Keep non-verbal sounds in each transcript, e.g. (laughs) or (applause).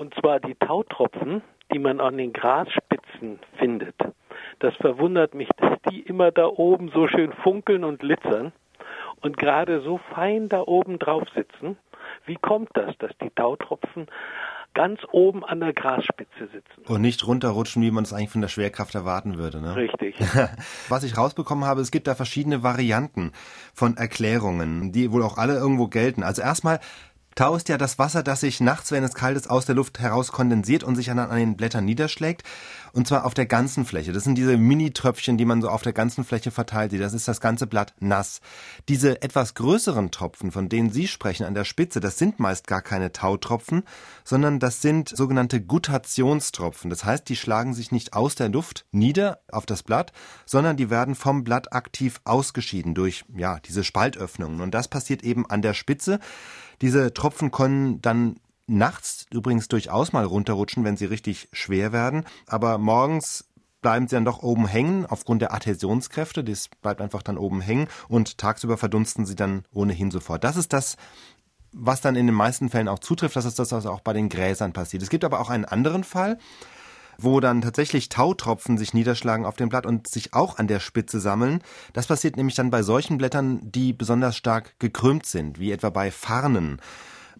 Und zwar die Tautropfen, die man an den Grasspitzen findet. Das verwundert mich, dass die immer da oben so schön funkeln und glitzern und gerade so fein da oben drauf sitzen. Wie kommt das, dass die Tautropfen ganz oben an der Grasspitze sitzen. Und nicht runterrutschen, wie man es eigentlich von der Schwerkraft erwarten würde. Ne? Richtig. (laughs) Was ich rausbekommen habe, es gibt da verschiedene Varianten von Erklärungen, die wohl auch alle irgendwo gelten. Also erstmal Tau ist ja das Wasser, das sich nachts, wenn es kalt ist, aus der Luft heraus kondensiert und sich dann an den Blättern niederschlägt. Und zwar auf der ganzen Fläche. Das sind diese Mini-Tröpfchen, die man so auf der ganzen Fläche verteilt sieht. Das ist das ganze Blatt nass. Diese etwas größeren Tropfen, von denen Sie sprechen an der Spitze, das sind meist gar keine Tautropfen, sondern das sind sogenannte Gutationstropfen. Das heißt, die schlagen sich nicht aus der Luft nieder auf das Blatt, sondern die werden vom Blatt aktiv ausgeschieden durch, ja, diese Spaltöffnungen. Und das passiert eben an der Spitze. Diese Tropfen können dann nachts übrigens durchaus mal runterrutschen, wenn sie richtig schwer werden, aber morgens bleiben sie dann doch oben hängen aufgrund der Adhäsionskräfte. Das bleibt einfach dann oben hängen und tagsüber verdunsten sie dann ohnehin sofort. Das ist das, was dann in den meisten Fällen auch zutrifft. Das ist das, was auch bei den Gräsern passiert. Es gibt aber auch einen anderen Fall, wo dann tatsächlich Tautropfen sich niederschlagen auf dem Blatt und sich auch an der Spitze sammeln. Das passiert nämlich dann bei solchen Blättern, die besonders stark gekrümmt sind, wie etwa bei Farnen.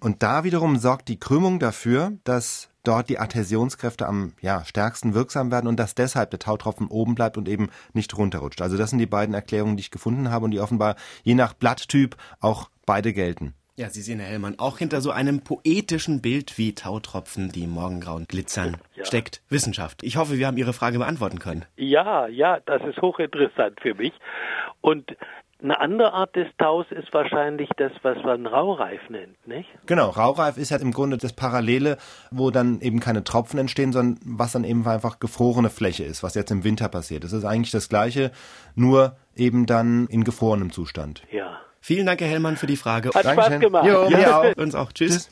Und da wiederum sorgt die Krümmung dafür, dass dort die Adhäsionskräfte am ja, stärksten wirksam werden und dass deshalb der Tautropfen oben bleibt und eben nicht runterrutscht. Also das sind die beiden Erklärungen, die ich gefunden habe und die offenbar je nach Blatttyp auch beide gelten. Ja, Sie sehen, Herr Hellmann, auch hinter so einem poetischen Bild wie Tautropfen, die morgengrauen glitzern, ja. steckt Wissenschaft. Ich hoffe, wir haben Ihre Frage beantworten können. Ja, ja, das ist hochinteressant für mich. Und eine andere Art des Taus ist wahrscheinlich das, was man Raureif nennt, nicht? Genau, Raureif ist ja im Grunde das Parallele, wo dann eben keine Tropfen entstehen, sondern was dann eben einfach gefrorene Fläche ist, was jetzt im Winter passiert. Das ist eigentlich das Gleiche, nur eben dann in gefrorenem Zustand. Ja. Vielen Dank, Herr Hellmann, für die Frage. Hat Dankeschön. Spaß gemacht. Jo, ja. Uns auch. Tschüss. Tschüss.